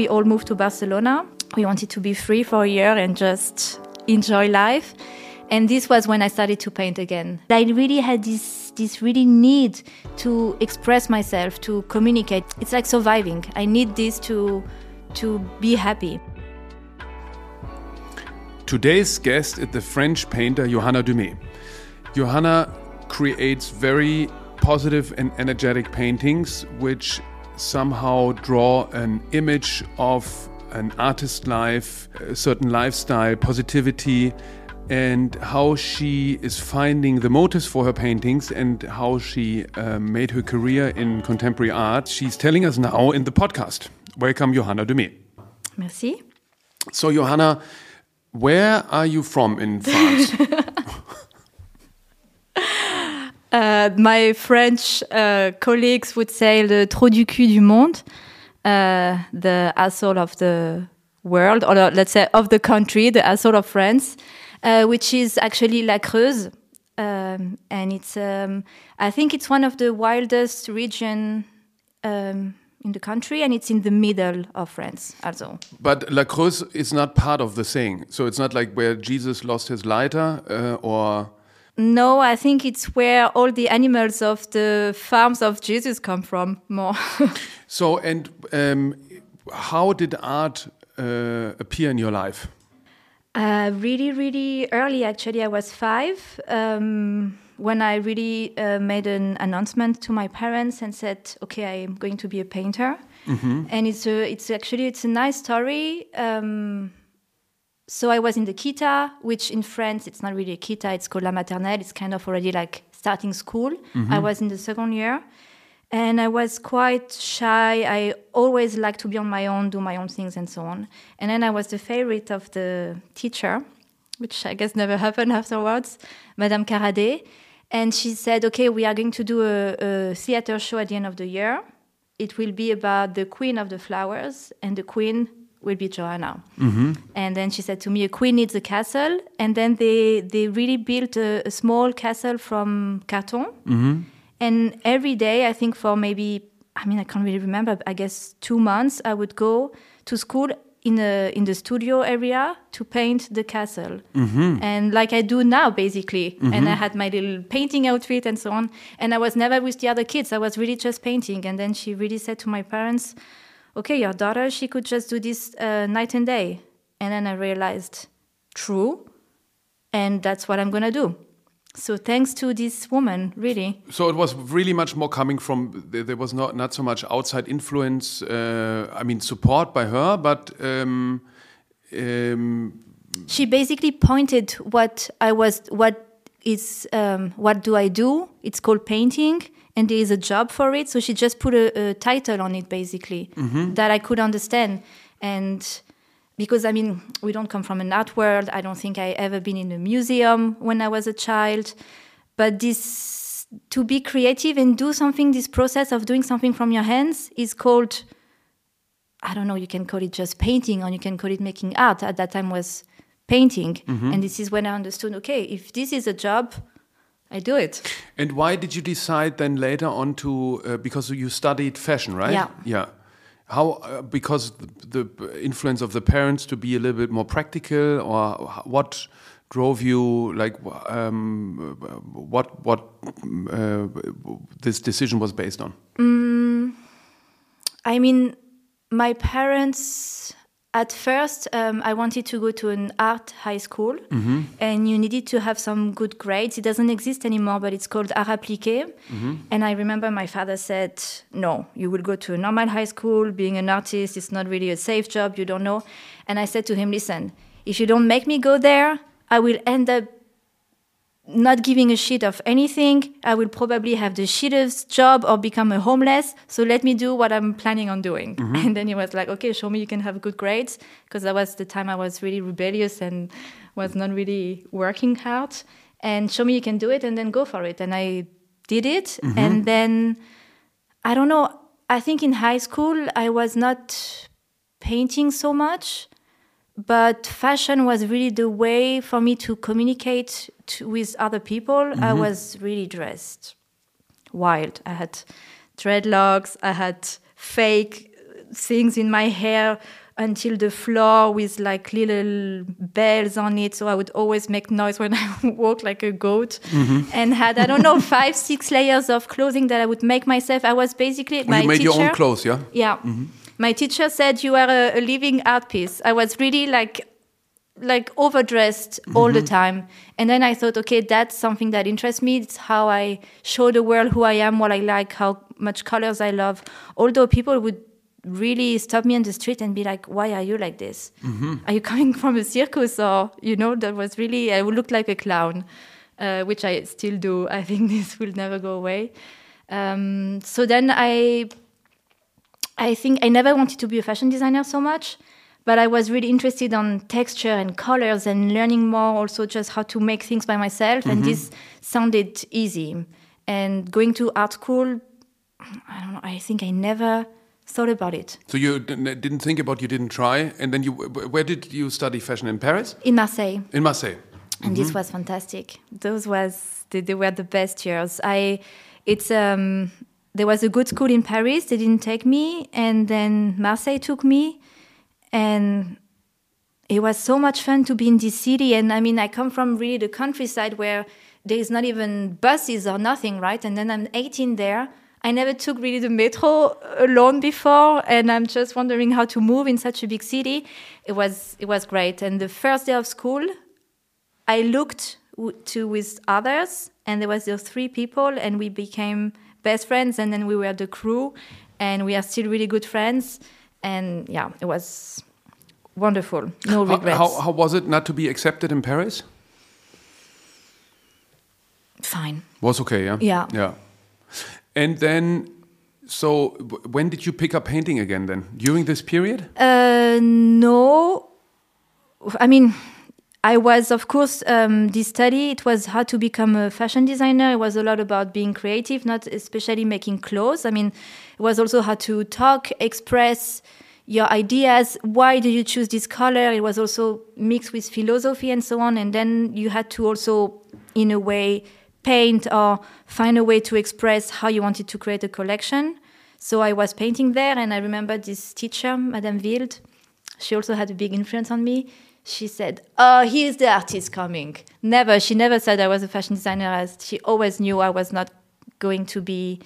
We all moved to Barcelona. We wanted to be free for a year and just enjoy life. And this was when I started to paint again. I really had this this really need to express myself, to communicate. It's like surviving. I need this to to be happy. Today's guest is the French painter Johanna Dumet. Johanna creates very positive and energetic paintings which somehow draw an image of an artist life, a certain lifestyle, positivity, and how she is finding the motives for her paintings and how she uh, made her career in contemporary art. She's telling us now in the podcast. Welcome, Johanna Dumet. Merci. So, Johanna, where are you from in France? uh, my French uh, colleagues would say le trou du cul du monde, uh, the asshole of the world, or let's say of the country, the asshole of France. Uh, which is actually La Creuse. Um, and it's, um, I think it's one of the wildest region um, in the country, and it's in the middle of France also. But La Creuse is not part of the thing, so it's not like where Jesus lost his lighter, uh, or. No, I think it's where all the animals of the farms of Jesus come from more. so, and um, how did art uh, appear in your life? Uh, really, really early, actually. I was five um, when I really uh, made an announcement to my parents and said, "Okay, I'm going to be a painter." Mm-hmm. And it's a, it's actually it's a nice story. Um, so I was in the kita, which in France it's not really a kita; it's called la maternelle. It's kind of already like starting school. Mm-hmm. I was in the second year, and I was quite shy. I always liked to be on my own, do my own things, and so on. And then I was the favorite of the teacher, which I guess never happened afterwards, Madame Caradé. And she said, Okay, we are going to do a, a theater show at the end of the year. It will be about the Queen of the Flowers, and the Queen will be Joanna. Mm-hmm. And then she said to me, a queen needs a castle. And then they, they really built a, a small castle from carton. Mm-hmm and every day, I think for maybe, I mean, I can't really remember, I guess two months, I would go to school in a in the studio area to paint the castle mm-hmm. and like i do now basically mm-hmm. and i had my little painting outfit and so on and i was never with the other kids i was really just painting and then she really said to my parents okay your daughter she could just do this uh, night and day. And then i realized true. And that's what i'm gonna do. So thanks to this woman really. So it was really much more coming from there was not not so much outside influence uh, i mean support by her but um, um, she basically pointed what i was what is um, what do i do? It's called painting and there is a job for it so she just put a, a title on it basically mm -hmm. that i could understand and because I mean, we don't come from an art world. I don't think I ever been in a museum when I was a child. But this to be creative and do something, this process of doing something from your hands is called I don't know, you can call it just painting or you can call it making art. At that time was painting. Mm-hmm. And this is when I understood, okay, if this is a job, I do it. And why did you decide then later on to, uh, because you studied fashion, right? Yeah. Yeah. How, uh, because the, the, influence of the parents to be a little bit more practical, or what drove you, like, um, what what uh, this decision was based on? Mm, I mean, my parents at first, um, I wanted to go to an art high school, mm-hmm. and you needed to have some good grades. It doesn't exist anymore, but it's called Art Appliqué. Mm-hmm. And I remember my father said, "No, you will go to a normal high school. Being an artist is not really a safe job. You don't know." And I said to him, "Listen, if you don't make me go there, I will end up not giving a shit of anything. I will probably have the shittest job or become a homeless. So let me do what I'm planning on doing. Mm-hmm. And then he was like, okay, show me you can have good grades. Because that was the time I was really rebellious and was not really working hard. And show me you can do it and then go for it. And I did it. Mm-hmm. And then, I don't know, I think in high school, I was not painting so much but fashion was really the way for me to communicate to, with other people. Mm-hmm. I was really dressed wild. I had dreadlocks, I had fake things in my hair until the floor with like little bells on it. So I would always make noise when I walk like a goat Mm-hmm. and had, I don't know, five, six layers of clothing that I would make myself. I was basically my you made teacher. your own clothes, yeah? Yeah. My teacher said you are a, a living art piece. I was really like like overdressed all the time. And then I thought, okay, that's something that interests me. It's how I show the world who I am, what I like, how much colors I love. Although people would really stop me on the street and be like, why are you like this? Are you coming from a circus? Or, you know, that was really, I would look like a clown, uh, which I still do. I think this will never go away. Um, so then I I think I never wanted to be a fashion designer so much, but I was really interested on texture and colors and learning more also just how to make things by myself. And this sounded easy. And going to art school, I don't know, I think I never thought about it. So you didn't think about, you didn't try, and then you, where did you study fashion in Paris? In Marseille. In Marseille. and this was fantastic. Those was they, they were the best years. I it's um there was a good school in Paris. They didn't take me, and then Marseille took me, and it was so much fun to be in this city. And I mean, I come from really the countryside where there is not even buses or nothing, right? And then I'm 18 there. I never took really the metro alone before, and I'm just wondering how to move in such a big city. It was it was great. And the first day of school, I looked to with others, and there was those three people, and we became best friends, and then we were the crew, and we are still really good friends. And yeah, it was wonderful. No How, regrets. how, how was it not to be accepted in Paris? Fine. Was okay, yeah? Yeah. Yeah. And then, so w- when did you pick up painting again then? During this period? Uh, no, I mean, I was, of course, um, this study. It was how to become a fashion designer. It was a lot about being creative, not especially making clothes. I mean, it was also how to talk, express your ideas. Why do you choose this color? It was also mixed with philosophy and so on. And then you had to also, in a way, paint or find a way to express how you wanted to create a collection. So I was painting there, and I remember this teacher, Madame Wild. She also had a big influence on me. She said, "Oh, here's the artist coming." Never. She never said I was a fashion designer. As she always knew I was not going to be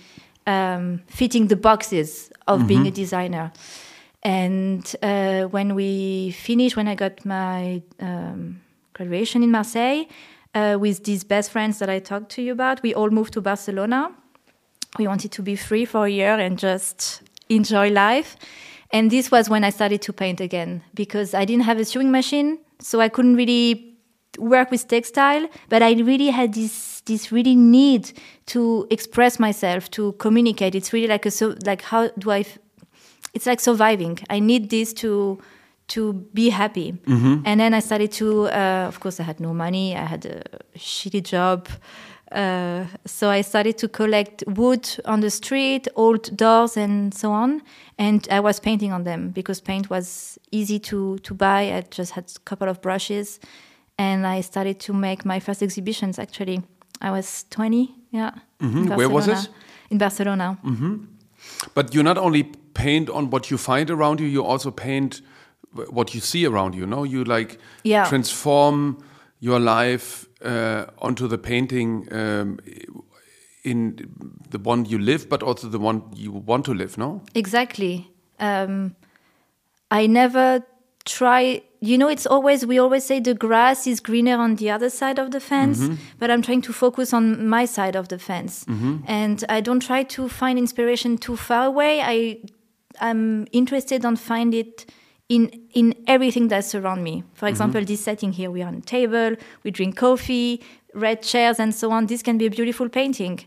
um, fitting the boxes of being a designer. And uh, when we finished, when I got my um, graduation in Marseille, uh, with these best friends that I talked to you about, we all moved to Barcelona. We wanted to be free for a year and just enjoy life. And this was when I started to paint again because I didn't have a sewing machine, so I couldn't really work with textile. But I really had this this really need to express myself, to communicate. It's really like a so like how do I? F- it's like surviving. I need this to to be happy. And then I started to. Uh, of course, I had no money. I had a shitty job. Uh, so I started to collect wood on the street, old doors, and so on. And I was painting on them because paint was easy to to buy. I just had a couple of brushes, and I started to make my first exhibitions. Actually, I was twenty. Yeah. in Where was it? In Barcelona. But you not only paint on what you find around you, you also paint what you see around you. No, you like Yeah. transform your life uh, onto the painting um, in the one you live, but also the one you want to live. No, Exactly. Um, I never try. You know, it's always we always say the grass is greener on the other side of the fence, but I'm trying to focus on my side of the fence, and I don't try to find inspiration too far away. I I'm interested on find it in in everything that's around me. For example, this setting here, we are on a table, we drink coffee, red chairs, and so on. This can be a beautiful painting.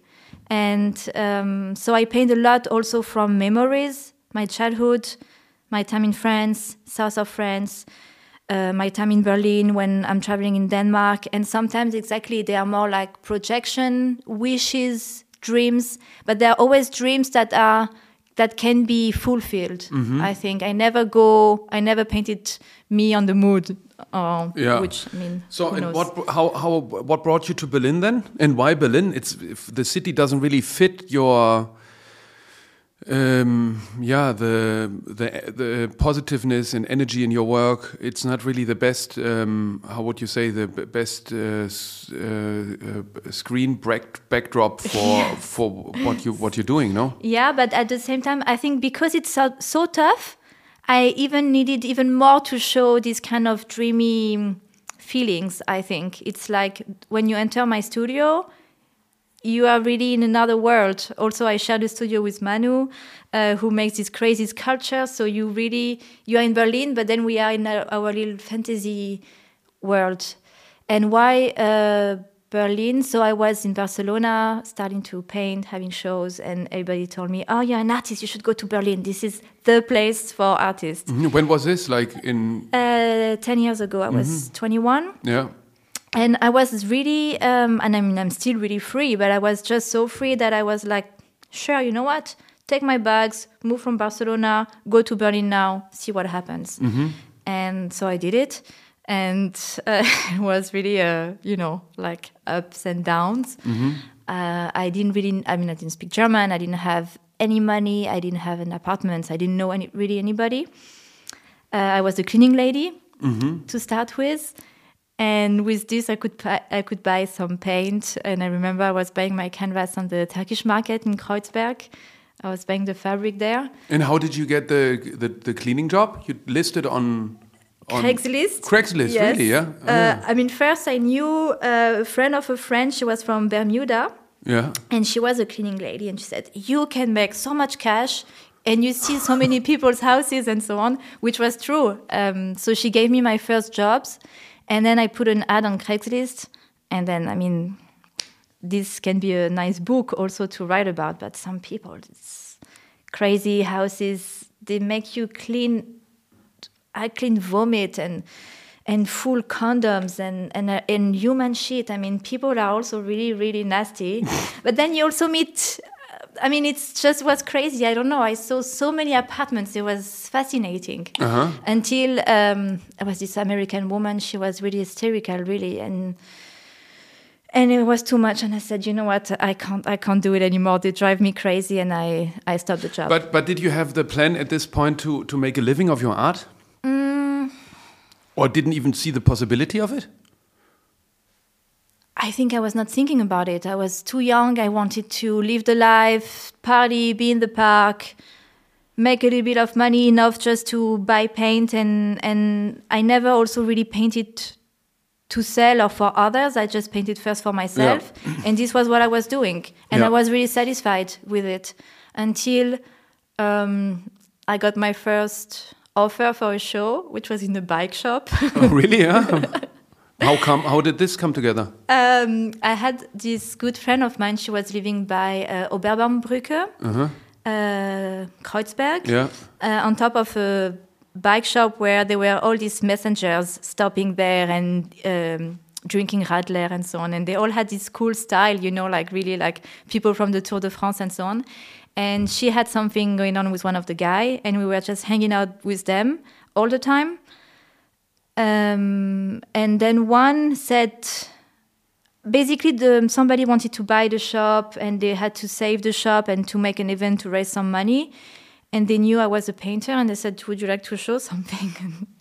And um, so I paint a lot also from memories, my childhood, my time in France, south of France, uh, my time in Berlin when I'm traveling in Denmark. And sometimes exactly they are more like projection, wishes, dreams, but they're always dreams that are that can be fulfilled. Mm-hmm. I think I never go, I never painted me on the mood, or Yeah. which I mean, So, and knows? what, how, how, what brought you to Berlin then, and why Berlin? It's if the city doesn't really fit your um, yeah, the the the positiveness and energy in your work. It's not really the best. Um, how would you say the best uh, uh, uh, screen back- backdrop for for what you what you're doing? No. Yeah, but at the same time, I think because it's so, so tough, I even needed even more to show this kind of dreamy feelings. I think it's like when you enter my studio, you are really in another world. Also, I share the studio with Manu, uh, who makes this crazy sculpture. So you really you are in Berlin, but then we are in our, our little fantasy world. And why uh, Berlin? So I was in Barcelona, starting to paint, having shows, and everybody told me, "Oh, you're an artist. You should go to Berlin. This is the place for artists." Mhm. When was this? Like in Uh, Ten years ago, I was 21 yeah. And I was really, um, and I mean, I'm still really free, but I was just so free that I was like, sure, you know what? Take my bags, move from Barcelona, go to Berlin now, see what happens. And so I did it. And uh, it was really, uh, you know, like ups and downs. Uh, I didn't really, I mean, I didn't speak German. I didn't have any money. I didn't have an apartment. I didn't know any, really anybody. Uh, I was a cleaning lady to start with, and with this, I could I could buy some paint. And I remember I was buying my canvas on the Turkish market in Kreuzberg. I was buying the fabric there. And how did you get the the, the cleaning job? You listed on on Craigslist. Craigslist, Yes. really? Yeah. Oh, Uh, I mean, first I knew a friend of a friend. She was from Bermuda. yeah. and she was a cleaning lady and she said you can make so much cash and you see so many people's houses and so on which was true um, so she gave me my first jobs and then i put an ad on craigslist and then i mean this can be a nice book also to write about but some people it's crazy houses they make you clean I clean vomit and and full condoms and and, and human shit. I mean, people are also really really nasty. but then you also meet. I mean, it's just was crazy. I don't know. I saw so many apartments. It was fascinating. Uh-huh. Until um, there was this American woman. She was really hysterical, really, and and it was too much. And I said, you know what? I can't. I can't do it anymore. They drive me crazy, and I I stopped the job. But but did you have the plan at this point to to make a living of your art? Mm. Or didn't even see the possibility of it? I think I was not thinking about it. I was too young. I wanted to live the life, party, be in the park, make a little bit of money enough just to buy paint and and I never also really painted to sell or for others. I just painted first for myself. and this was what I was doing. And Yeah. I was really satisfied with it until um, I got my first offer for a show, which was in a bike shop. oh, really? Yeah. How come? How did this come together? Um, I had this good friend of mine. She was living by uh, Oberbaumbrücke, uh Kreuzberg, Yeah. uh, on top of a bike shop where there were all these messengers stopping there and um, drinking Radler and so on. And they all had this cool style, you know, like really like people from the Tour de France and so on. And she had something going on with one of the guy, and we were just hanging out with them all the time. Um, and then one said, basically the somebody wanted to buy the shop and they had to save the shop and to make an event to raise some money. And they knew i was a painter and they said would you like to show something?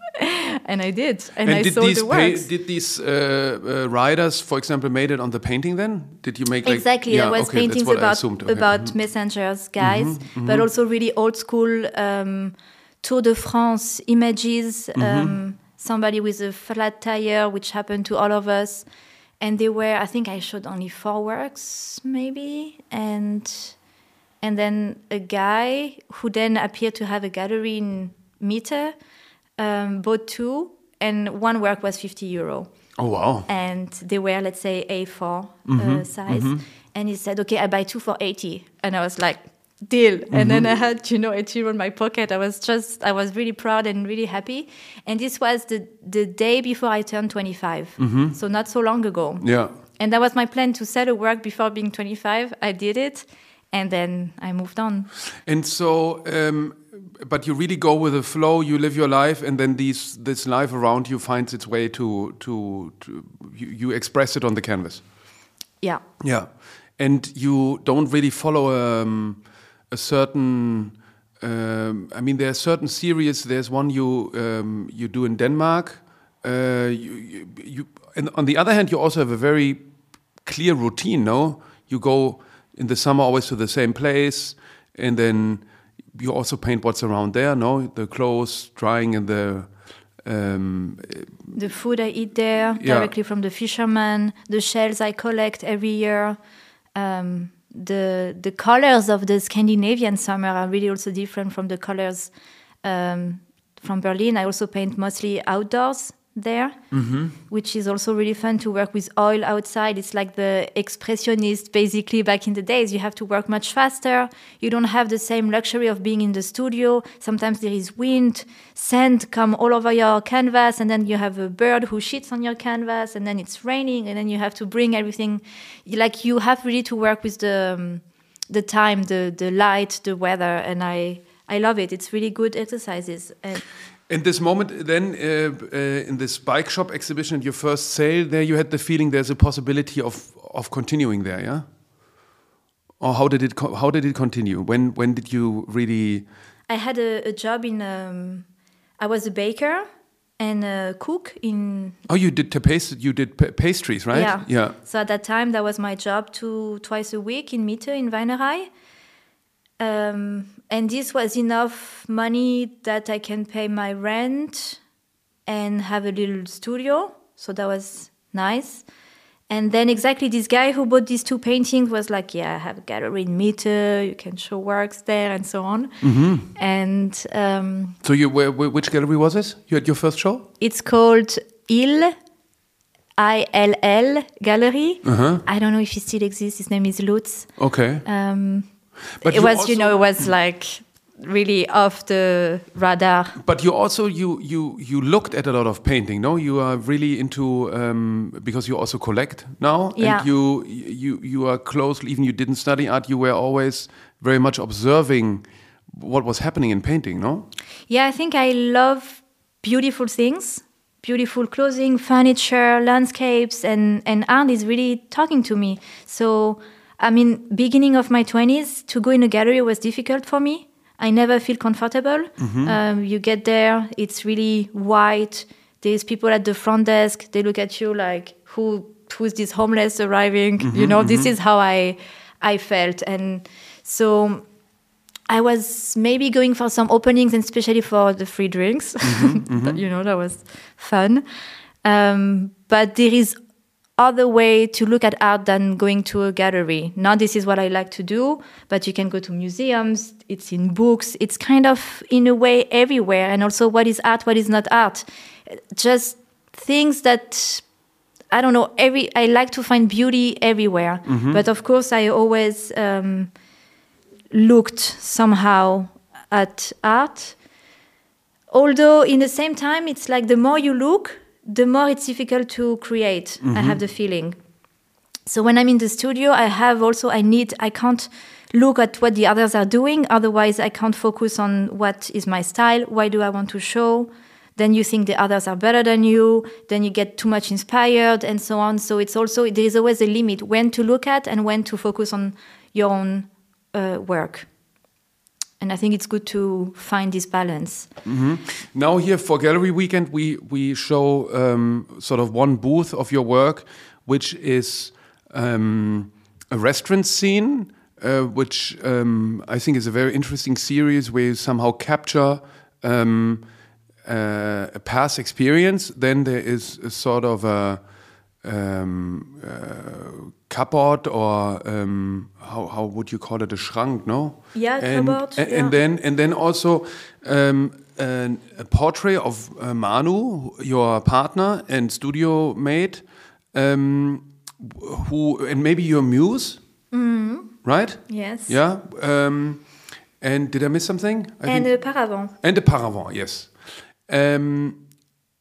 And i did. And, i did sold these the works. did these uh, uh, riders, for example, made it on the painting? Then? Did you make like exactly. Yeah, i was okay, paintings about. Okay. about messengers guys but also really old school um, tour de france images um, somebody with a flat tire which happened to all of us and they were i think i showed only four works maybe and and then a guy who then appeared to have a gallery in Mitte um, bought two and one work was 50 euro Oh wow! and they were let's say A4 Mm-hmm, uh, size. And he said, "Okay, I buy two for 80." And I was like, "Deal." And then I Mm-hmm. had you know a tear in my pocket. I was just I was really proud and really happy. And this was the the day before I turned 25, Mm-hmm. so not so long ago. Yeah. And that was my plan to sell a work before being 25. I did it, and then I moved on. And so, um, but you really go with the flow. You live your life, and then these this life around you finds its way to to, to you, you express it on the canvas. Yeah. Yeah, and you don't really follow um, a certain. Um, I mean, there are certain series. There's one you um, you do in Denmark. Uh, you, you, you, and on the other hand, you also have a very clear routine. No, you go in the summer always to the same place, and then you also paint what's around there. No, the clothes drying in the um, the food I eat there Yeah. directly from the fishermen, the shells I collect every year. Um, the the colors of the Scandinavian summer are really also different from the colors um, from Berlin. I also paint mostly outdoors there, which is also really fun to work with oil outside. It's like the expressionist basically back in the days. You have to work much faster. You don't have the same luxury of being in the studio. Sometimes there is wind, sand come all over your canvas, and then you have a bird who shits on your canvas, and then it's raining, and then you have to bring everything. Like you have really to work with the um, the time, the the light, the weather, and I I love it. It's really good exercises. And In this moment, then uh, uh, in this bike shop exhibition, your first sale, there you had the feeling there's a possibility of of continuing there, yeah. Or how did it co- how did it continue? When when did you really? I had a, a job in. Um, I was a baker and a cook in. Oh, you did tapas- You did pastries, right? Yeah. Yeah. So at that time, that was my job two twice a week in Mitte in Weinerei. Um, and this was enough money that I can pay my rent and have a little studio. So that was nice. And then exactly this guy who bought these two paintings was like, "Yeah, I have a gallery in Mitte. You can show works there and so on." And um, So you where, which gallery was this? You had your first show? it's called Il, I L L Gallery. I don't know if he still exists. His name is Lutz. Okay. Um, But it was, you know, it was like really off the radar. But you also you you you looked at a lot of painting, no? You are really into um, because you also collect now, Yeah. and you you you are closely. Even you didn't study art, you were always very much observing what was happening in painting, no? Yeah, I think I love beautiful things, beautiful clothing, furniture, landscapes, and, and art is really talking to me. So, I mean, beginning of my 20s, to go in a gallery was difficult for me. I never feel comfortable. Mm-hmm. Um, you get there, it's really white. There's people at the front desk. They look at you like, who who's this homeless arriving? Mm-hmm, you know, this mm-hmm. is how I I felt, and so I was maybe going for some openings, and especially for the free drinks. But, you know, that was fun. Um, but there is other way to look at art than going to a gallery. Now, this is what I like to do, but you can go to museums. It's in books. It's kind of in a way everywhere. And also, what is art? What is not art? Just things that I don't know. Every I like to find beauty everywhere, but of course, I always. Um, looked somehow at art. Although, in the same time, it's like the more you look, the more it's difficult to create. I have the feeling. So when I'm in the studio, I have also, I need, I can't look at what the others are doing. Otherwise, I can't focus on what is my style. Why do I want to show? Then you think the others are better than you. Then you get too much inspired and so on. So it's also, there is always a limit when to look at and when to focus on your own uh, work. And I think it's good to find this balance. Now here for Gallery Weekend, we we show um, sort of one booth of your work, which is um, a restaurant scene, uh, which um, I think is a very interesting series where you somehow capture um, uh, a past experience. Then there is a sort of a um, uh, cupboard or um, how how would you call it a schrank? No. Yeah, and, cupboard, and, yeah. and then and then also um, an, a portrait of uh, Manu, your partner and studio mate, um, who and maybe your muse, right? Yes. Yeah. Um, and did I miss something? I And think- a paravent. and the paravent, yes. Um,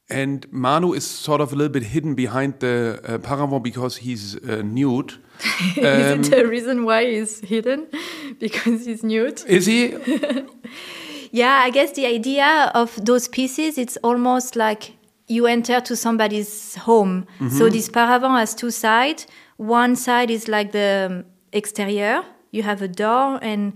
and Manu is sort of a little bit hidden behind the uh, paravent because he's uh, nude. is it the reason why he's hidden? Because he's nude? Is he? Yeah, I guess the idea of those pieces, it's almost like you enter to somebody's home. So this paravent has two sides. One side is like the um, exterior. You have a door and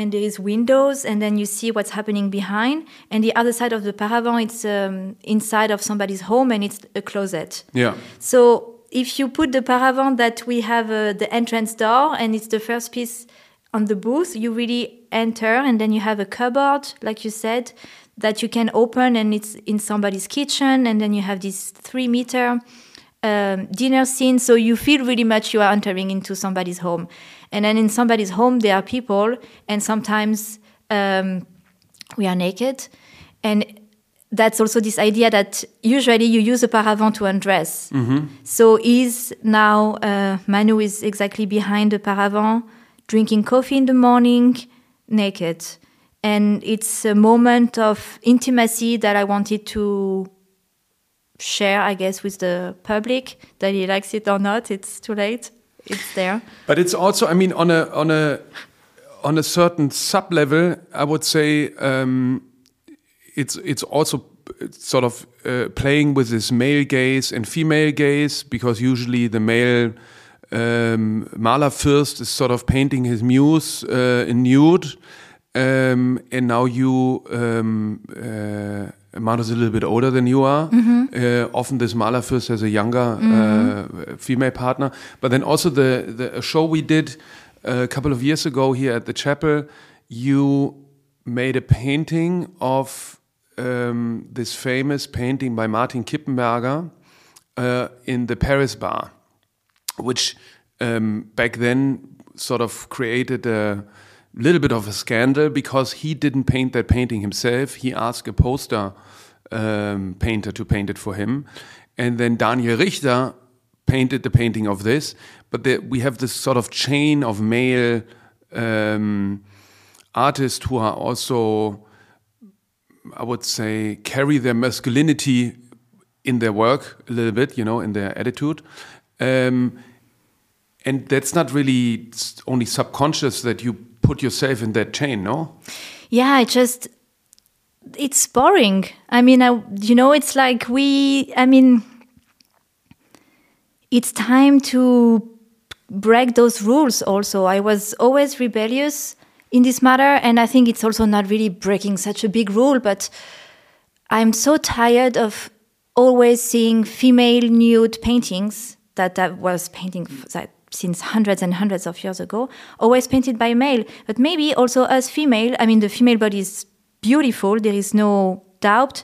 and there is windows, and then you see what's happening behind. And the other side of the paravent, it's um, inside of somebody's home, and it's a closet. Yeah. So if you put the paravent that we have uh, the entrance door, and it's the first piece on the booth, you really enter, and then you have a cupboard, like you said, that you can open, and it's in somebody's kitchen, and then you have this three meter um, dinner scene. So you feel really much you are entering into somebody's home. And then in somebody's home, there are people, and sometimes um, we are naked. And that's also this idea that usually you use a paravent to undress. So is now uh, Manu is exactly behind the paravent, drinking coffee in the morning, naked. And it's a moment of intimacy that I wanted to share, I guess, with the public. That he likes it or not, it's too late. It's there. But it's also, I mean, on a on a on a certain sub level, I would say um, it's it's also sort of uh, playing with this male gaze and female gaze because usually the male um, first is sort of painting his muse uh, in nude, um, and now you. Um, uh, Manu's a little bit older than you are. Uh, often this Malerfürst has a younger uh, female partner. But then also the, the a show we did a couple of years ago here at the chapel, you made a painting of um, this famous painting by Martin Kippenberger uh, in the Paris bar, which um, back then sort of created a little bit of a scandal because he didn't paint that painting himself. He asked a poster um, painter to paint it for him. And then Daniel Richter painted the painting of this. But we have this sort of chain of male um, artists who are also, I would say, carry their masculinity in their work a little bit, you know, in their attitude. Um, and that's not really only subconscious that you put yourself in that chain, no? Yeah, I just it's boring. I mean, I, you know, it's like we. I mean, it's time to break those rules. Also, I was always rebellious in this matter, and I think it's also not really breaking such a big rule, but I'm so tired of always seeing female nude paintings that I was painting that since hundreds and hundreds of years ago, always painted by male. But maybe also as female, I mean, the female body is beautiful, there is no doubt.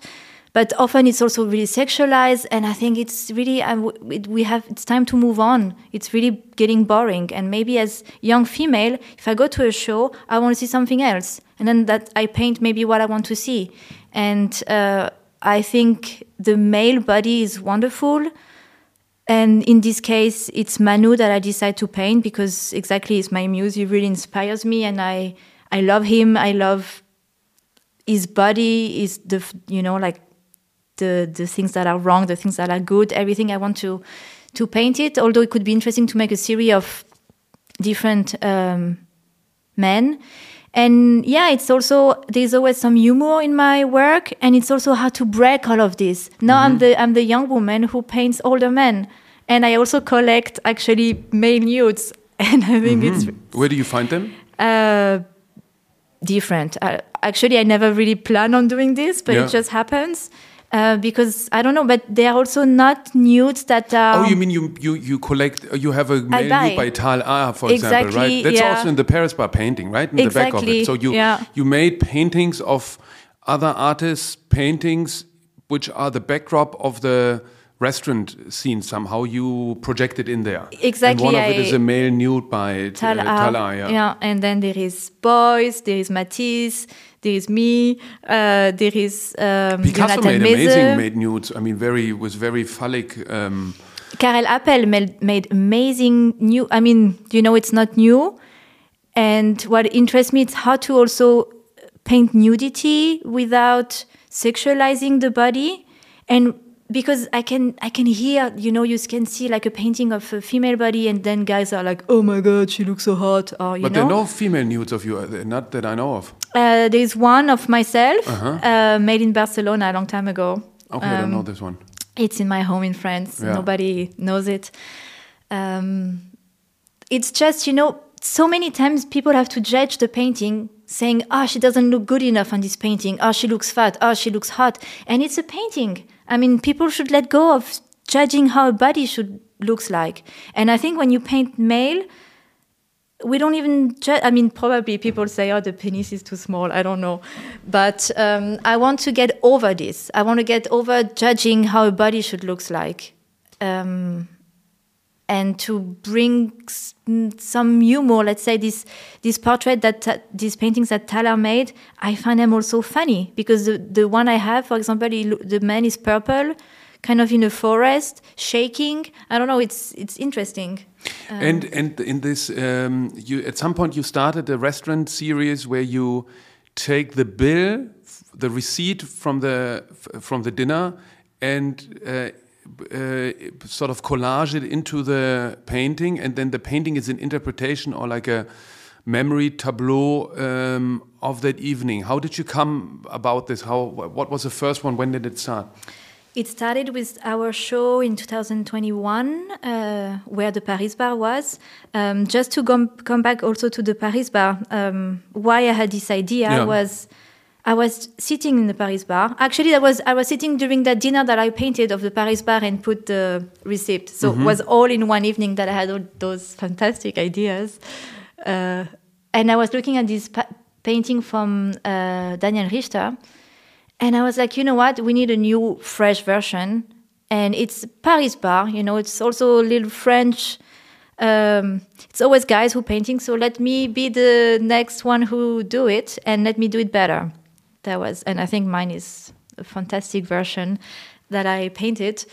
But often it's also really sexualized, and I think it's really it- we have it's time to move on. It's really getting boring, and maybe as young female, if I go to a show, I want to see something else, and then that I paint maybe what I want to see, and uh, I think the male body is wonderful. And in this case, it's Manu that I decide to paint because exactly it's my muse. He really inspires me, and I I love him. I love his body. Is the you know like the the things that are wrong, the things that are good, everything. I want to to paint it. Although it could be interesting to make a series of different um, men. And yeah, it's also there's always some humor in my work, and it's also how to break all of this. Now I'm the I'm the young woman who paints older men, and I also collect actually male nudes, and I think it's Where do you find them? uh, different. Uh, actually, I never really plan on doing this, but Yeah. it just happens uh, because I don't know. But they are also not nudes that are. Oh, you mean you you you collect? uh, You have a nude by Tal R, for example, right? That's yeah. also in the Paris bar painting, right? In the back of Exactly, it. So you yeah. you made paintings of other artists' paintings, which are the backdrop of the restaurant scene. Somehow you project it in there. Exactly, And one of it I- is a male nude by Tal uh, Tal R, yeah. yeah, and then there is Beuys, there is Matisse, there is me, uh, there is um, Picasso Jonathan made amazing made nudes. I mean, very was very phallic. Um, Karel Appel made, made amazing new. I mean, you know, it's not new. And what interests me is how to also paint nudity without sexualizing the body, and because I can I can hear, you know, you can see like a painting of a female body, and then guys are like, "Oh my God, she looks so hot," or you but there know. are no female nudes of you, uh, not that I know of. Uh, there's one of myself uh made in Barcelona a long time ago. Uh-huh. Okay, I don't know this one. It's in my home in France. Yeah. Nobody knows it. Um, it's just, you know, so many times people have to judge the painting saying, oh, she doesn't look good enough on this painting. Oh, she looks fat. Oh, she looks hot. And it's a painting. I mean, people should let go of judging how a body should looks like. And I think when you paint male, we don't even judge. I mean, probably people say, oh, the penis is too small. I don't know. But um, I want to get over this. I want to get over judging how a body should looks like. Um, and to bring some humor, let's say this this portrait that uh, these paintings that Tal R made, I find them also funny because the, the one I have, for example, he, the man is purple, kind of in a forest, shaking. I don't know. It's it's interesting. Um, and and in this, um, you at some point you started a restaurant series where you take the bill, the receipt from the from the dinner, and uh, uh, sort of collage it into the painting, and then the painting is an interpretation or like a memory tableau um, of that evening. How did you come about this? How what was the first one? When did it start? It started with our show in 2021, uh, where the Paris Bar was. Um, just to come, come back also to the Paris Bar, um, why I had this idea yeah. was I was sitting in the Paris Bar. Actually, I was I was sitting during that dinner that I painted of the Paris Bar and put the receipt. So mm-hmm. it was all in one evening that I had all those fantastic ideas. Uh, and I was looking at this pa- painting from uh, Daniel Richter and I was like, you know what? We need a new, fresh version. And it's Paris bar, you know, it's also a little French. Um, it's always guys who painting, so let me be the next one who do it and let me do it better. That was, and I think mine is a fantastic version that I painted.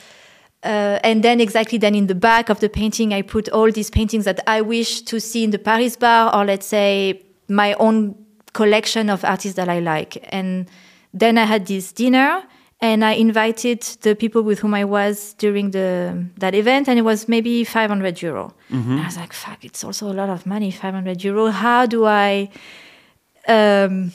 Uh, and then exactly then in the back of the painting, I put all these paintings that I wish to see in the Paris bar, or let's say my own collection of artists that I like. And then I had this dinner and I invited the people with whom I was during the that event, and it was maybe 500 euro. Mm-hmm. I was like, "Fuck, it's also a lot of money, 500 euro. How do I, um,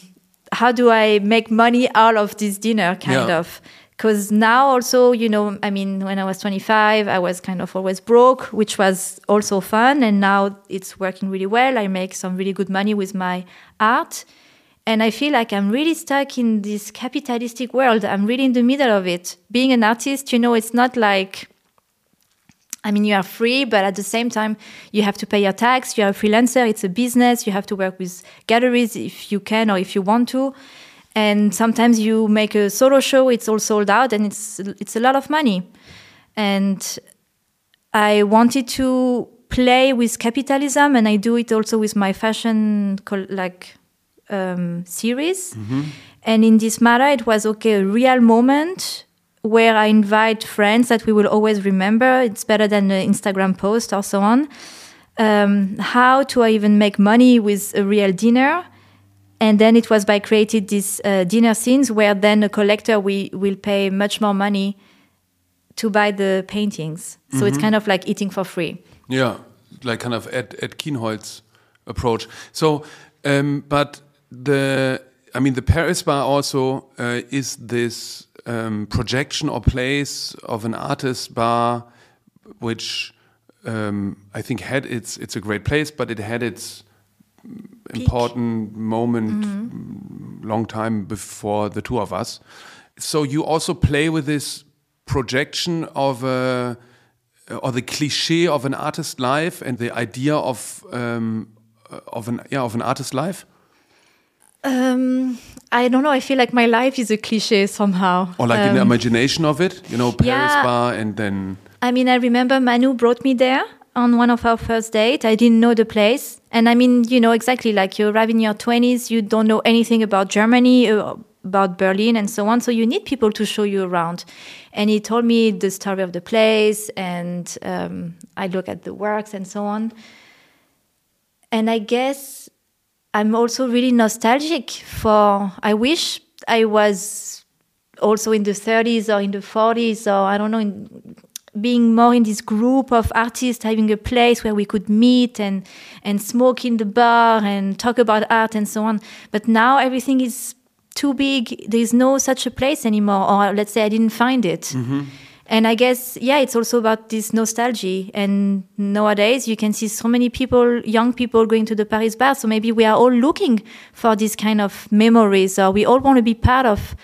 how do I make money out of this dinner, kind yeah. of?" Because now also, you know, I mean, when I was 25, I was kind of always broke, which was also fun, and now it's working really well. I make some really good money with my art and I feel like I'm really stuck in this capitalistic world. I'm really in the middle of it. Being an artist, you know, it's not like, I mean, you are free, but at the same time, you have to pay your tax. You're a freelancer. It's a business. You have to work with galleries if you can or if you want to. And sometimes you make a solo show, it's all sold out, and it's it's a lot of money. And I wanted to play with capitalism, and I do it also with my fashion, like um, series. Mm-hmm. And in this matter, it was okay, a real moment where I invite friends that we will always remember. It's better than an Instagram post or so on. Um, how to I even make money with a real dinner. And then it was by creating these uh, dinner scenes where then a collector we will pay much more money to buy the paintings. So mm-hmm. it's kind of like eating for free. Yeah, like kind of at Ed Kienholz approach. So, um, but the I mean the Paris Bar also uh, is this um, projection or place of an artist bar, which um, I think had its it's a great place, but it had its Peak. important moment mm -hmm. long time before the two of us. So you also play with this projection of a or the cliche of an artist life and the idea of um, of an yeah of an artist life. Um, I don't know. I feel like my life is a cliche somehow. Or like um, in the um, imagination of it, you know, Paris yeah, bar and then. I mean, I remember Manu brought me there on one of our first date. I didn't know the place. And I mean, you know, exactly like you arrive in your 20s, you don't know anything about Germany, uh, about Berlin, and so on. So you need people to show you around. And he told me the story of the place, and um, I look at the works and so on. And I guess I'm also really nostalgic for. I wish I was also in the 30s or in the 40s or I don't know, in, being more in this group of artists, having a place where we could meet and and smoke in the bar and talk about art and so on. But now everything is too big. There is no such a place anymore, or let's say I didn't find it. Mm-hmm. And I guess, yeah, it's also about this nostalgia. And nowadays, you can see so many people, young people, going to the Paris bar. So maybe we are all looking for this kind of memories, or we all want to be part of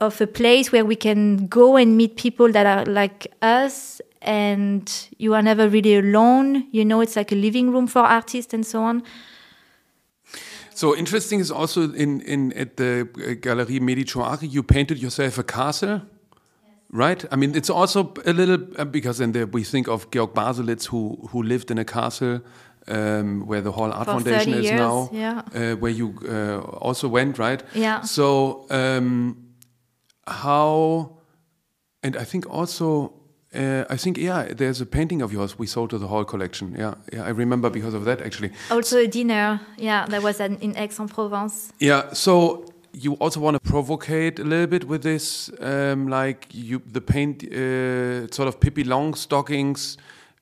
of a place where we can go and meet people that are like us and you are never really alone you know it's like a living room for artists and so on so interesting is also in, in at the Galerie Medici you painted yourself a castle right? I mean, it's also a little uh, because then there, we think of Georg Baselitz, who who lived in a castle um, where the Hall art For foundation 30 is years, now, yeah. uh, where you uh, also went, right? Yeah. So um, how, and I think also. Uh, I think yeah, there's a painting of yours we sold to the Hall collection. Yeah, yeah, I remember because of that actually. also a dinner yeah that was an, in aix-en-provence Yeah, so you also want to provocate a little bit with this, um, like you the paint, uh, sort of Pippi Longstockings.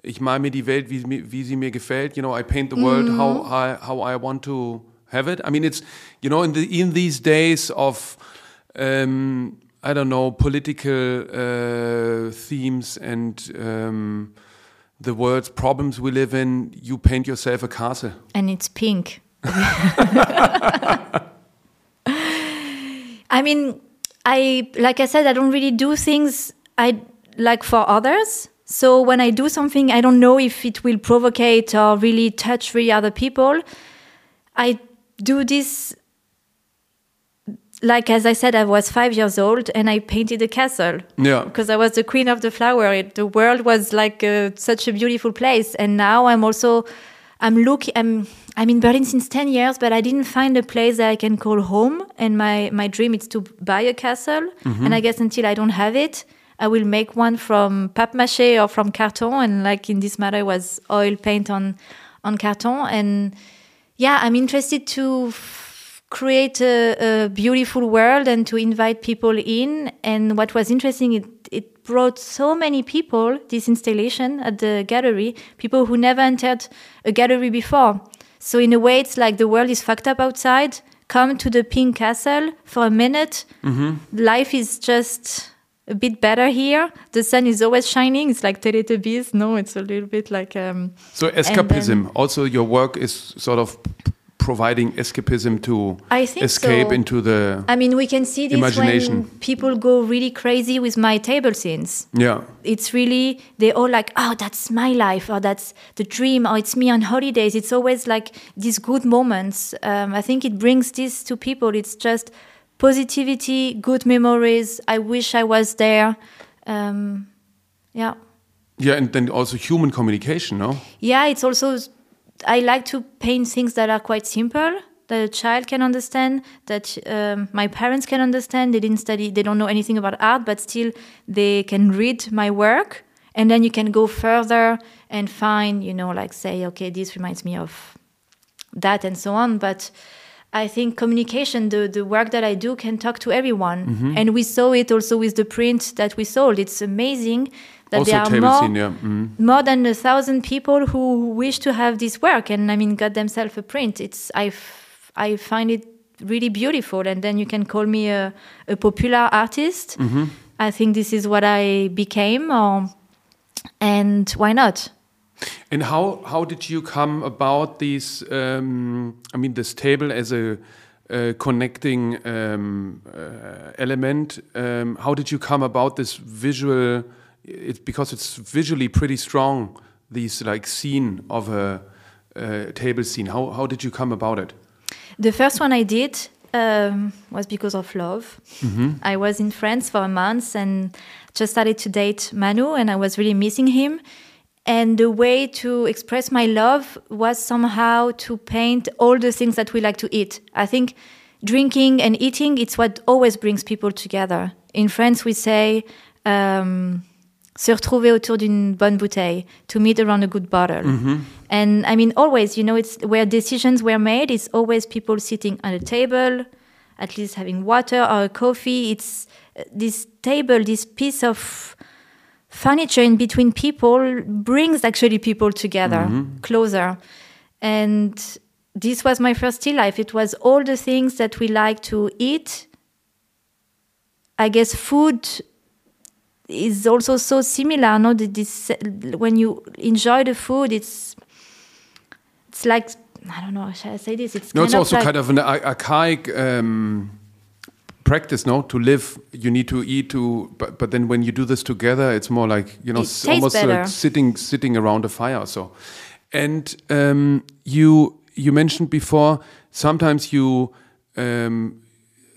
Ich mal mir die Welt, wie, wie sie mir gefällt. You know, I paint the world how I, how I want to have it. I mean, it's you know, in the in these days of um, I don't know political uh, themes and um, the world's problems we live in. You paint yourself a castle. and it's pink. I mean, I like I said, I don't really do things I like for others. So when I do something, I don't know if it will provocate or really touch really other people. I do this like as I said, I was five years old and I painted a castle Yeah. because I was the queen of the flower. It, the world was like uh, such a beautiful place, and now I'm also I'm looking. I'm I'm in Berlin since ten years, but I didn't find a place that I can call home. And my my dream is to buy a castle, mm-hmm. and I guess until I don't have it. I will make one from papier mâché or from carton, and like in this matter, it was oil paint on on carton. And yeah, I'm interested to f- create a, a beautiful world and to invite people in. And what was interesting, it, it brought so many people, this installation at the gallery, people who never entered a gallery before. So in a way, it's like the world is fucked up outside. Come to the Pink Castle for a minute. Life is just a bit better here. The sun is always shining. It's like Teletubbies. No, it's a little bit like um, So escapism. also, your work is sort of providing escapism to I think escape so. into the I mean, we can see this Imagination. when people go really crazy with my table scenes. yeah. It's really they all like, oh, that's my life, or that's the dream, or it's me on holidays. It's always like these good moments. Um, I think it brings this to people. It's just positivity, good memories. I wish I was there. Um, yeah. Yeah, and then also human communication, no? Yeah, it's also I like to paint things that are quite simple that a child can understand, that um, my parents can understand. They didn't study, they don't know anything about art, but still they can read my work, and then you can go further and find, you know, like say, okay, this reminds me of that and so on. But I think communication, the, the work that I do, can talk to everyone, and we saw it also with the print that we sold. It's amazing that also there are more yeah. mhm. more than a thousand people who wish to have this work and i mean got themselves a print it's i f- I find it really beautiful and then you can call me a, a popular artist i think this is what i became or, and why not And how how did you come about these? Um, I mean, this table as a uh, connecting um, uh, element. Um, how did you come about this visual? It's because it's visually pretty strong. These like scene of a, uh table scene. How how did you come about it? The first one I did um, was because of love. I was in France for a month and just started to date Manu, and I was really missing him. And the way to express my love was somehow to paint all the things that we like to eat. I think drinking and eating, it's what always brings people together. In France, we say, um, se retrouver autour d'une bonne bouteille, to meet around a good bottle. And I mean, always, you know, it's where decisions were made, it's always people sitting at a table, at least having water or a coffee. It's uh, this table, this piece of furniture in between people brings actually people together, closer. And this was my first tea life. It was all the things that we like to eat. I guess food is also so similar. No, this when you enjoy the food, it's it's like I don't know. Shall I say this? It's No, it's also like, kind of an archaic um, practice, no? To live, you need to eat. To but but then when you do this together, it's more like you know, almost better. like sitting sitting around a fire. So, and um, you you mentioned before sometimes you um,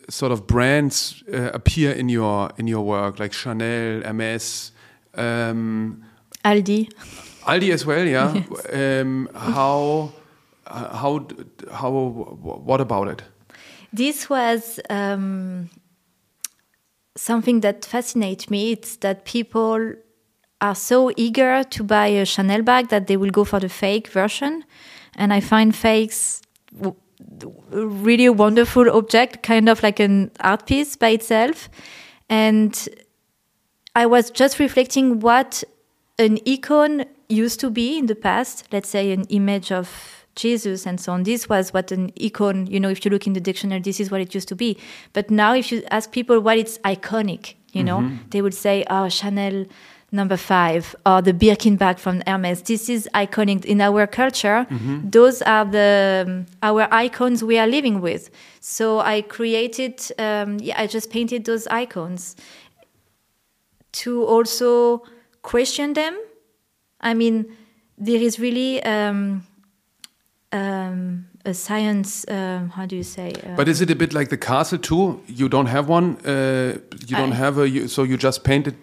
sort of brands uh, appear in your in your work, like Chanel, Hermes. Um, Aldi. Aldi as well, yeah. Um, how, how, how, what about it? This was um, something that fascinates me. It's that people are so eager to buy a Chanel bag that they will go for the fake version. And I find fakes really a wonderful object, kind of like an art piece by itself. And I was just reflecting what an icon used to be in the past, let's say an image of Jesus and so on. This was what an icon, you know, if you look in the dictionary, this is what it used to be. But now, if you ask people what it's iconic, you know, mm-hmm. they would say, oh, Chanel number five or the Birkin bag from Hermes. This is iconic in our culture. Those are the um, our icons we are living with. So I created, um, yeah, I just painted those icons to also question them. I mean, there is really um, um, a science. Um, how do you say? Uh, But is it a bit like the castle too? You don't have one. Uh, you don't I- have a. You, so you just painted.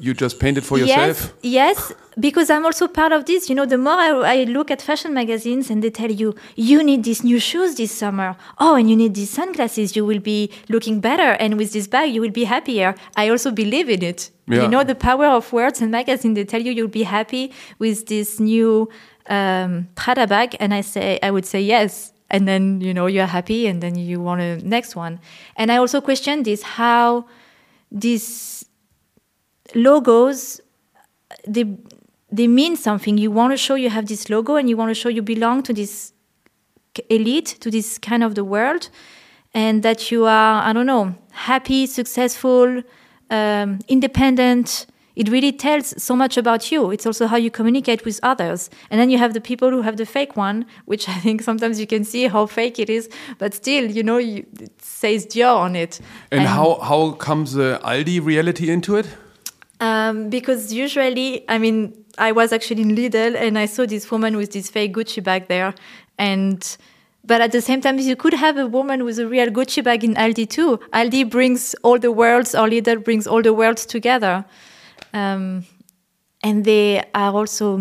You just painted for yourself. Yes, yes, because I'm also part of this. You know, the more I, I look at fashion magazines and they tell you, you need these new shoes this summer. Oh, and you need these sunglasses. You will be looking better. And with this bag, you will be happier. I also believe in it. Yeah. You know, the power of words and magazine. They tell you you'll be happy with this new um, Prada bag. And I say, I would say yes. And then, you know, you're happy and then you want a next one. And I also question this, how these logos they they mean something. You want to show you have this logo and you want to show you belong to this elite to this kind of the world and that you are i don't know happy successful um, independent. It really tells so much about you. It's also how you communicate with others. And then you have the people who have the fake one which i think sometimes you can see how fake it is but still you know you, it says dior on it. And how how comes the Aldi reality into it? Um, because usually, I mean, I was actually in Lidl and I saw this woman with this fake Gucci bag there, and but at the same time, you could have a woman with a real Gucci bag in Aldi too. Aldi brings all the worlds, or Lidl brings all the worlds together, um, and they are also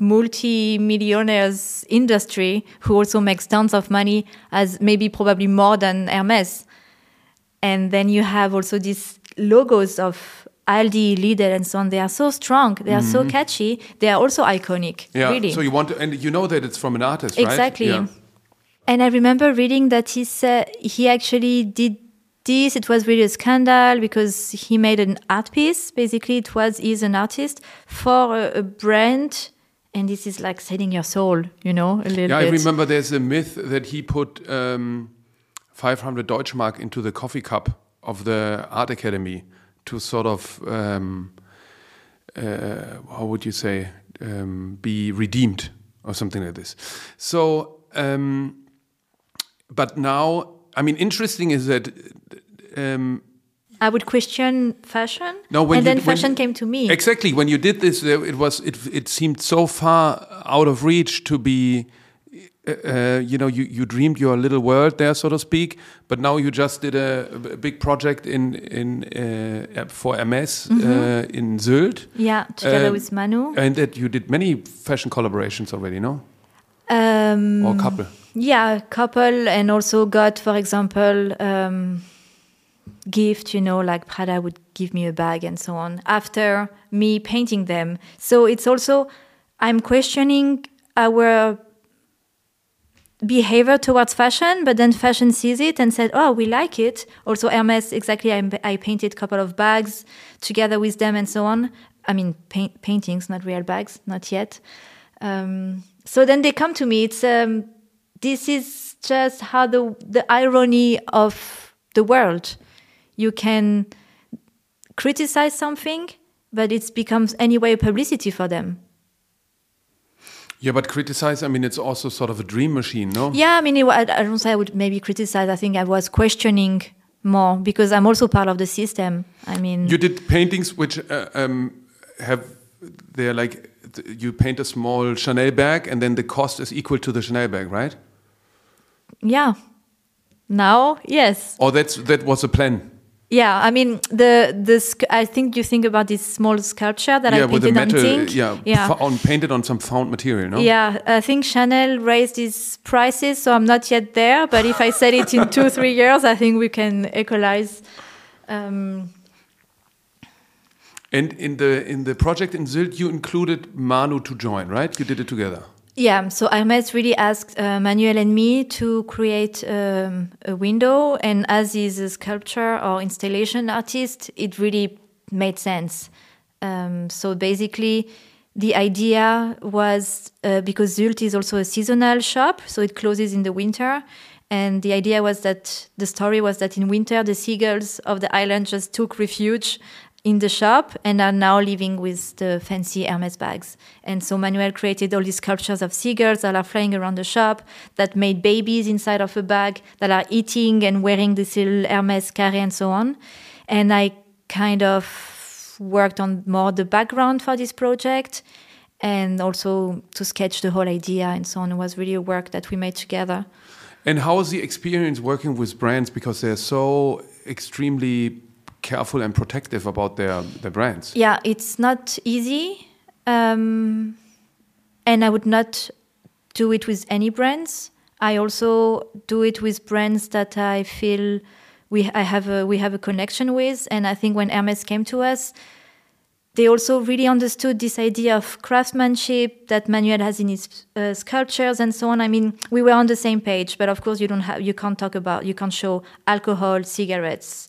multi-millionaires industry who also makes tons of money, as maybe probably more than Hermes and then you have also these logos of Aldi, Lidl, and so on. They are so strong. They are so catchy. They are also iconic. Yeah. really. So you want to, and you know that it's from an artist, right? exactly. Yeah. And I remember reading that he said he actually did this. It was really a scandal because he made an art piece. Basically, it was he's an artist for a, a brand, and this is like selling your soul. You know, a little Yeah, I remember there's a myth that he put um, 500 Deutschmark into the coffee cup of the art academy to sort of, um, uh, how would you say, um, be redeemed or something like this. So, um, but now, I mean, interesting is that. Um, I would question fashion, No, when and you- then when- fashion came to me. Exactly. When you did this, it was it. It seemed so far out of reach to be. Uh, uh, you know, you, you dreamed your little world there, so to speak. But now you just did a, a big project in in uh, for Hermes uh, in Sylt, Yeah, together Um, with Manu. and that you did many fashion collaborations already, no? Um, Or couple. Yeah, couple, and also got, for example, um, gift. You know, like Prada would give me a bag and so on after me painting them. So it's also I'm questioning our behavior towards fashion, but then fashion sees it and said, "Oh, we like it." Also, Hermes, exactly. I, I painted a couple of bags together with them and so on. I mean, paint, paintings, not real bags, not yet. Um, so then they come to me. It's um, this is just how the the irony of the world. You can criticize something, but it becomes anyway publicity for them. Yeah, but criticize, I mean, it's also sort of a dream machine, no? Yeah, I mean, it, I don't say I would maybe criticize. I think I was questioning more because I'm also part of the system. I mean, you did paintings which uh, um, have, they're like, you paint a small Chanel bag and then the cost is equal to the Chanel bag, right? Yeah. Now, yes. Or that's that was a plan. Yeah, I mean the the I think you think about this small sculpture that yeah, I painted metal, on zinc. Yeah, yeah. on painted on some found material, no? Yeah, I think Chanel raised its prices, so I'm not yet there. But if I sell it in two three years, I think we can equalize. Um, and in the in the project in Sylt, you included Manu to join, right? You did it together. Yeah, so Hermes really asked uh, Manuel and me to create um, a window, and as he's a sculpture or installation artist, it really made sense. Um, so basically, the idea was uh, because Sylt is also a seasonal shop, so it closes in the winter. And the idea was that the story was that in winter, the seagulls of the island just took refuge in the shop and are now living with the fancy Hermes bags. And so Manuel created all these sculptures of seagulls that are flying around the shop, that made babies inside of a bag, that are eating and wearing this little Hermes carré and so on. And I kind of worked on more the background for this project and also to sketch the whole idea and so on. It was really a work that we made together. And how was the experience working with brands because they're so extremely careful and protective about their their brands. Yeah, it's not easy, um, and I would not do it with any brands. I also do it with brands that I feel we I have a we have a connection with, and I think when Hermes came to us, they also really understood this idea of craftsmanship that Manuel has in his uh, sculptures and so on. I mean, we were on the same page, but of course, you don't have you can't talk about you can't show alcohol, cigarettes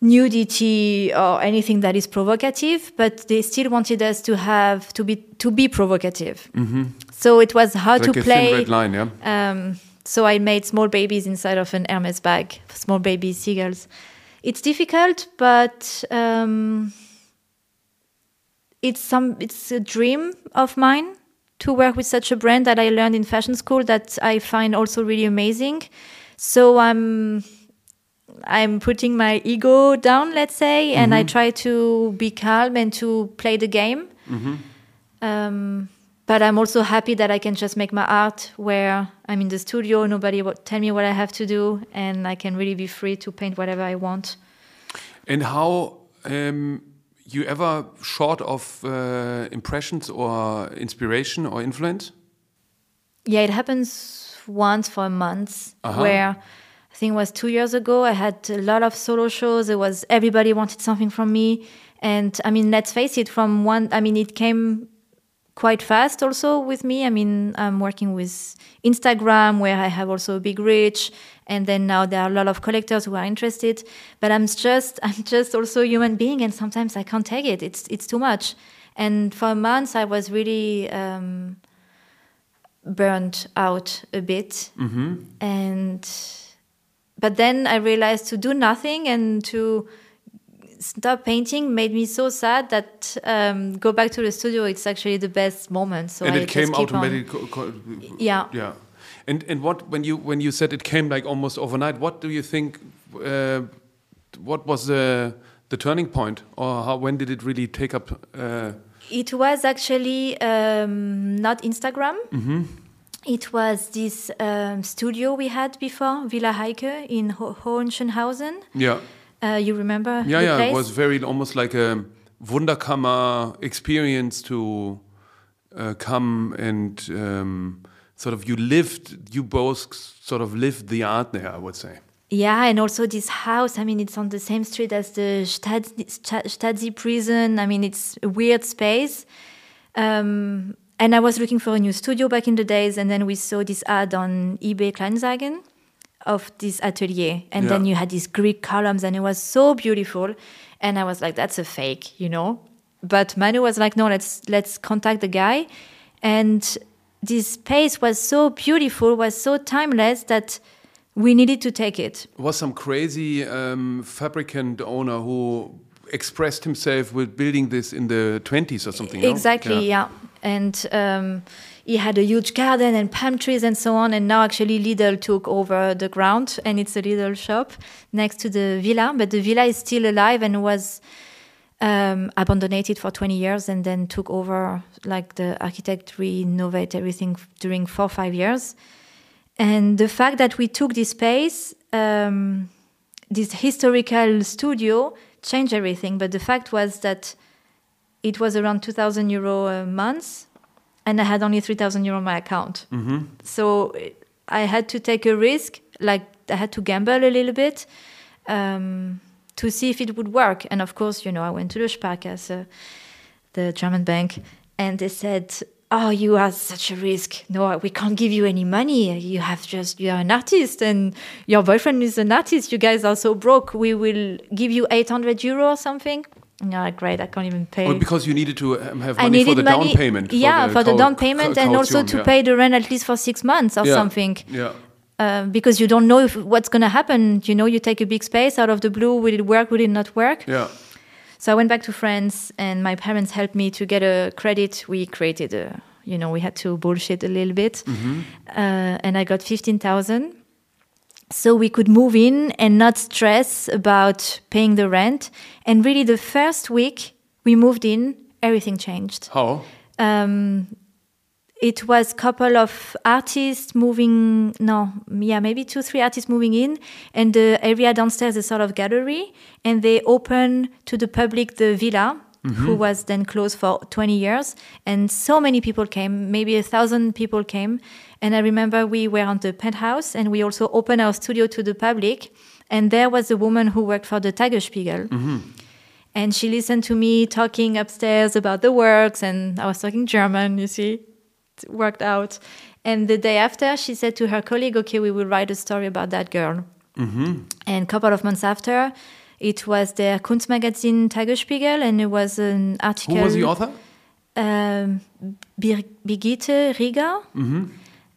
nudity or anything that is provocative, but they still wanted us to have to be to be provocative. Mm-hmm. So it was how like to play. Line, yeah. Um, so I made small babies inside of an Hermes bag, small baby seagulls. It's difficult, but um, it's some. It's a dream of mine to work with such a brand that I learned in fashion school that I find also really amazing. So I'm I'm putting my ego down, let's say, and I try to be calm and to play the game. Um, but I'm also happy that I can just make my art where I'm in the studio, nobody will tell me what I have to do, and I can really be free to paint whatever I want. And how um, you ever short of uh, impressions or inspiration or influence? Yeah, it happens once for a month Uh-huh. where think it was two years ago. I had a lot of solo shows. It was everybody wanted something from me, and I mean, let's face it. From one, I mean, it came quite fast also with me. I mean, I'm working with Instagram where I have also a big reach, and then now there are a lot of collectors who are interested. But I'm just, I'm just also a human being, and sometimes I can't take it. It's it's too much. And for months, I was really. Um, burned out a bit and but then i realized to do nothing and to stop painting made me so sad that um, go back to the studio it's actually the best moment so and I it came just keep on. automatically. yeah Yeah. And and what when you when you said it came like almost overnight, what do you think? Uh, what was the the turning point, or how when did it really take up? Uh, It was actually um, not Instagram. Mm-hmm. It was this um, studio we had before, Villa Heike in Ho- Hohenschönhausen. yeah, Uh, you remember yeah, yeah. place? It was very almost like a Wunderkammer experience to uh, come and um, sort of you lived, you both sort of lived the art there. I would say. Yeah, and also this house. I mean, it's on the same street as the Stasi, Sta- prison. I mean, it's a weird space. Um, and I was looking for a new studio back in the days, and then we saw this ad on eBay Kleinanzeigen of this atelier, and then you had these Greek columns, and it was so beautiful. And I was like, "That's a fake," you know. But Manu was like, "No, let's let's contact the guy," and this space was so beautiful, was so timeless that we needed to take it. was some crazy um, fabricant owner who expressed himself with building this in the 20s or something. no? Exactly, yeah. And um, he had a huge garden and palm trees and so on. And now actually Lidl took over the ground and it's a Lidl shop next to the villa. But the villa is still alive and was um, abandoned for 20 years and then took over, like the architect renovate everything during four five years. And the fact that we took this space, um, this historical studio, changed everything. But the fact was that it was around 2,000 euro a month, and I had only 3,000 euro on my account. Mm-hmm. So eh, I had to take a risk, like I had to gamble a little bit um, to see if it would work. And of course, you know, I went to the Sparkasse, uh, the German bank, and they said, "Oh, you are such a risk. No, we can't give you any money. You have just you are an artist, and your boyfriend is an artist. You guys are so broke. We will give you 800 euro or something." Yeah, great. I can't even pay. Well, because you needed to um, have I money for the money, down payment. yeah, for the, cau- down payment, and also to yeah. pay the rent at least for six months or Yeah, something. Yeah. Uh, because you don't know if, what's going to happen. You know, you take a big space out of the blue. Will it work? Will it not work? Yeah. So I went back to France, and my parents helped me to get a credit. We created a, you know, we had to bullshit a little bit, uh, and I got fifteen thousand. So we could move in and not stress about paying the rent. And really, the first week we moved in, everything changed How? um, it was a couple of artists moving no yeah maybe two three artists moving in and the area downstairs is sort of gallery and they open to the public the villa who was then closed for 20 years and so many people came maybe a thousand people came and i remember we were on the penthouse and we also opened our studio to the public. And there was a woman who worked for the tagesspiegel mm-hmm. and she listened to me talking upstairs about the works. And i was talking german you see. It worked out. And the day after she said to her colleague okay we will write a story about that girl. Mm-hmm. And a couple of months after it was the kunstmagazin tagesspiegel and it was an article Who was the author? um, Bir- Birgitte Rieger, mm-hmm.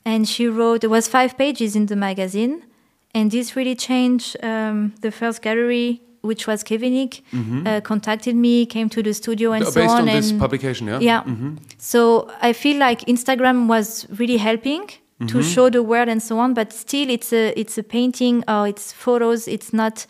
And she wrote. it was five pages in the magazine, and this really changed. Um, the first gallery, which was Kevinik, uh, contacted me, came to the studio, and Uh, so Based on. on this and publication, yeah? yeah. So I feel like Instagram was really helping to show the world and so on, but still it's a it's a painting or it's photos. It's not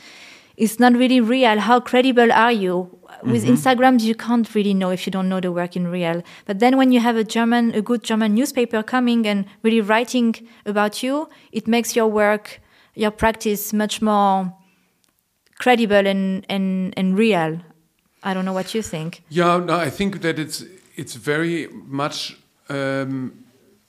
it's not really real. How credible are you? With Instagram, you can't really know if you don't know the work in real. But then when you have a German, a good German newspaper coming and really writing about you, it makes your work, your practice much more credible and, and, and real. I don't know what you think. Yeah, no, I think that it's it's very much um,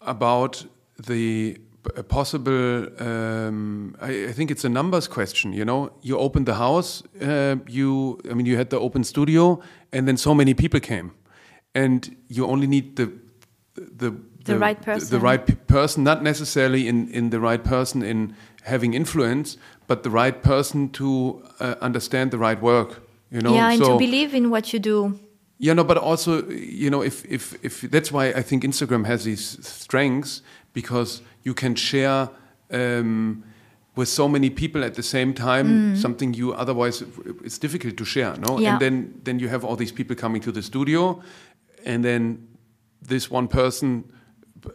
about the p- possible. Um, I, I think it's a numbers question. You know, you opened the house. Uh, you, I mean, you had the open studio, and then so many people came, and you only need the the The right person the, person. right p- person, not necessarily in in the right person in having influence, but the right person to uh, understand the right work. You know, yeah, and so to believe in what you do. yeah, no, but also, you know, if, if, if that's why I think Instagram has these strengths because you can share um, with so many people at the same time something you otherwise it's difficult to share, no? Yeah. And then then you have all these people coming to the studio, and then this one person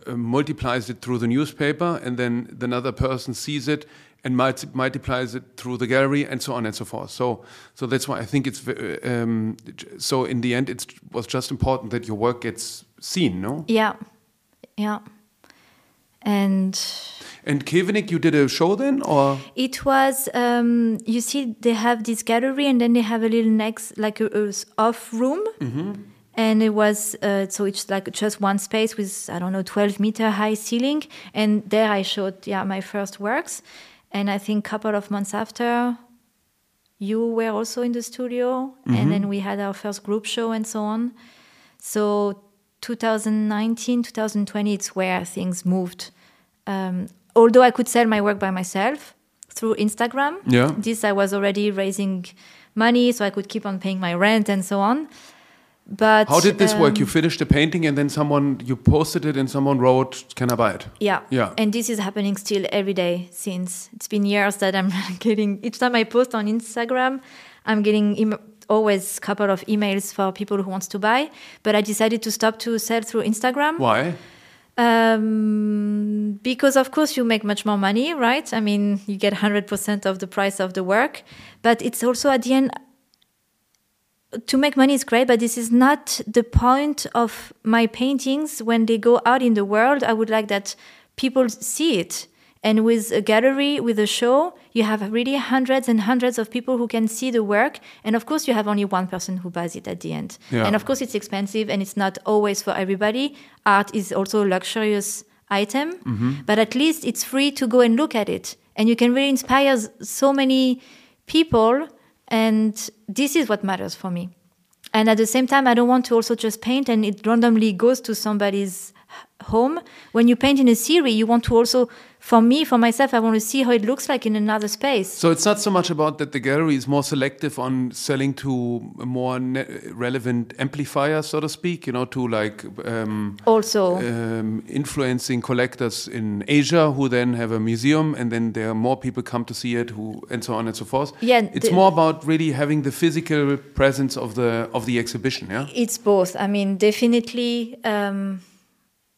uh, multiplies it through the newspaper, and then another person sees it and multi- multiplies it through the gallery, and so on and so forth. So, so that's why I think it's um, so. In the end, it was just important that your work gets seen, no? Yeah, yeah. And And Kevenik, you did a show then, or it was, um, you see, they have this gallery and then they have a little next, like a, a off room. And it was, uh, so it's like just one space with, I don't know, 12 meter high ceiling. And there I showed, yeah, my first works. And I think a couple of months after, you were also in the studio. And then we had our first group show and so on. So 2019, 2020, it's where things moved. Um, although I could sell my work by myself through Instagram, Yeah. this I was already raising money, so I could keep on paying my rent and so on. But how did this work? You um, finished the painting, and then someone you posted it, and someone wrote, "Can I buy it?" Yeah. Yeah. And this is happening still every day since it's been years that I'm getting each time I post on Instagram, I'm getting always a couple of emails for people who wants to buy. But I decided to stop to sell through Instagram. Why? Um, because of course you make much more money, right? I mean, you get 100% of the price of the work, but it's also at the end to make money is great, but this is not the point of my paintings. When they go out in the world, I would like that people see it. And with a gallery, with a show, you have really hundreds and hundreds of people who can see the work. And of course, you have only one person who buys it at the end. Yeah. And of course, it's expensive and it's not always for everybody. Art is also a luxurious item, mm-hmm. but at least it's free to go and look at it. And you can really inspire so many people. And this is what matters for me. And at the same time, I don't want to also just paint and it randomly goes to somebody's home. When you paint in a series, you want to also, for me, for myself, I want to see how it looks like in another space. So it's not so much about that the gallery is more selective on selling to a more ne- relevant amplifier, so to speak, you know, to like um, Also, um, influencing collectors in Asia who then have a museum and then there are more people come to see it who and so on and so forth. Yeah, It's more about really having the physical presence of the of the exhibition, yeah? it's both. I mean, definitely. Um,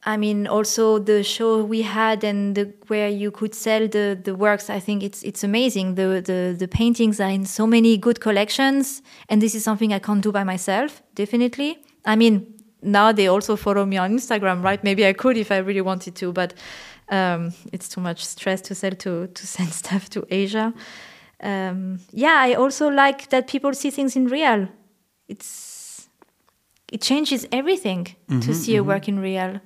I mean, also the show we had and the, where you could sell the, the works. I think it's it's amazing. The, the the paintings are in so many good collections, and this is something I can't do by myself. Definitely. I mean, now they also follow me on Instagram, right? Maybe I could if I really wanted to, but um, it's too much stress to sell to to send stuff to Asia. Um, yeah, I also like that people see things in real. It's it changes everything to see a work in real.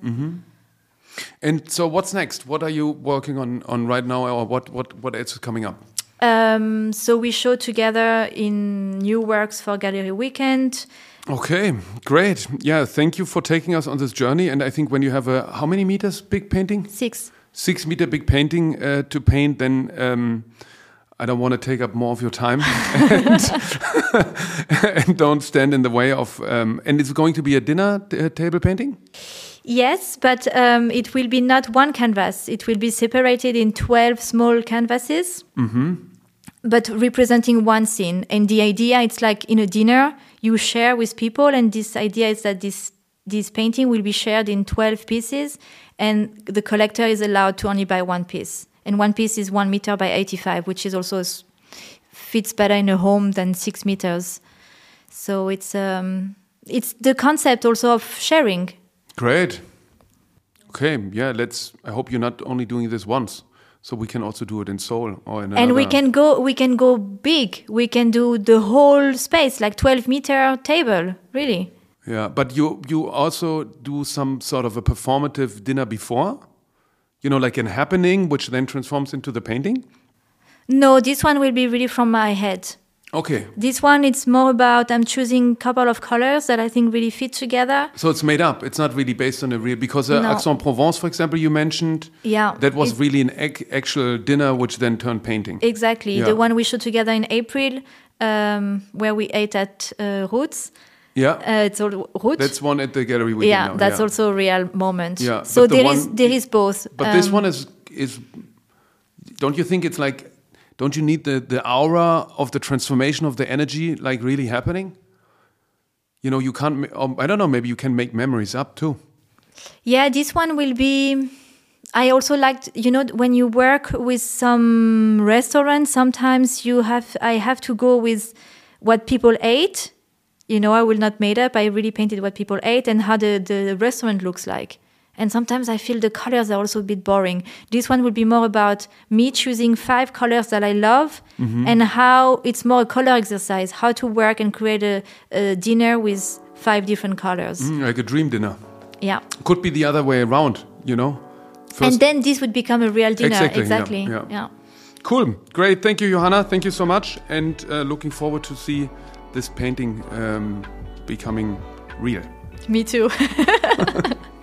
And so what's next? What are you working on on right now or what what what else is coming up? Um, so we show together in new works for Gallery Weekend. Okay, great. Yeah, thank you for taking us on this journey. And I think when you have a how many meters big painting? Six. Six meter big painting uh, to paint, then um, I don't want to take up more of your time and, and don't stand in the way of. Um, and it's going to be a dinner uh, table painting. Yes, but um, it will be not one canvas. It will be separated in 12 small canvases, but representing one scene. And the idea, it's like in a dinner, you share with people. And this idea is that this, this painting will be shared in 12 pieces. And the collector is allowed to only buy one piece. And one piece is one meter by 85, which is also fits better in a home than six meters. So it's, um, it's the concept also of sharing. Great. Okay, yeah. Let's. I hope you're not only doing this once, so we can also do it in Seoul or in. and we can go we can go big we can do the whole space like 12 meter table really Yeah, but you you also do some sort of a performative dinner before, you know, like an happening, which then transforms into the painting. no this one will be really from my head Okay, this one it's more about i'm choosing a couple of colors that i think really fit together so it's made up. It's not really based on a real because uh, No. Aix-en-Provence, for example, you mentioned yeah that was really an ac- actual dinner, which then turned painting. exactly Yeah. the one we shot together in april um, where we ate at uh, roots yeah, uh, it's all roots that's one at the gallery. Yeah now, that's yeah. also a real moment Yeah, so the there is one- there is both But this Um, one is is. Don't you think it's like? Don't you need the the aura of the transformation of the energy like really happening? You know, you can't. Um, I don't know. Maybe you can make memories up too. Yeah, this one will be. I also liked, you know, when you work with some restaurants, sometimes you have, I have to go with what people ate. You know, I will not made up. I really painted what people ate and how the, the restaurant looks like. And sometimes I feel the colors are also a bit boring. This one will be more about me choosing five colors that I love and how it's more a color exercise, how to work and create a, a dinner with five different colors. Mm, like a dream dinner. Yeah. Could be the other way around. You know. and then this would become a real dinner. Exactly, Exactly. yeah, yeah. yeah. cool, great. Thank you, Johanna. Thank you so much, and uh, looking forward to see this painting um, becoming real. Me too.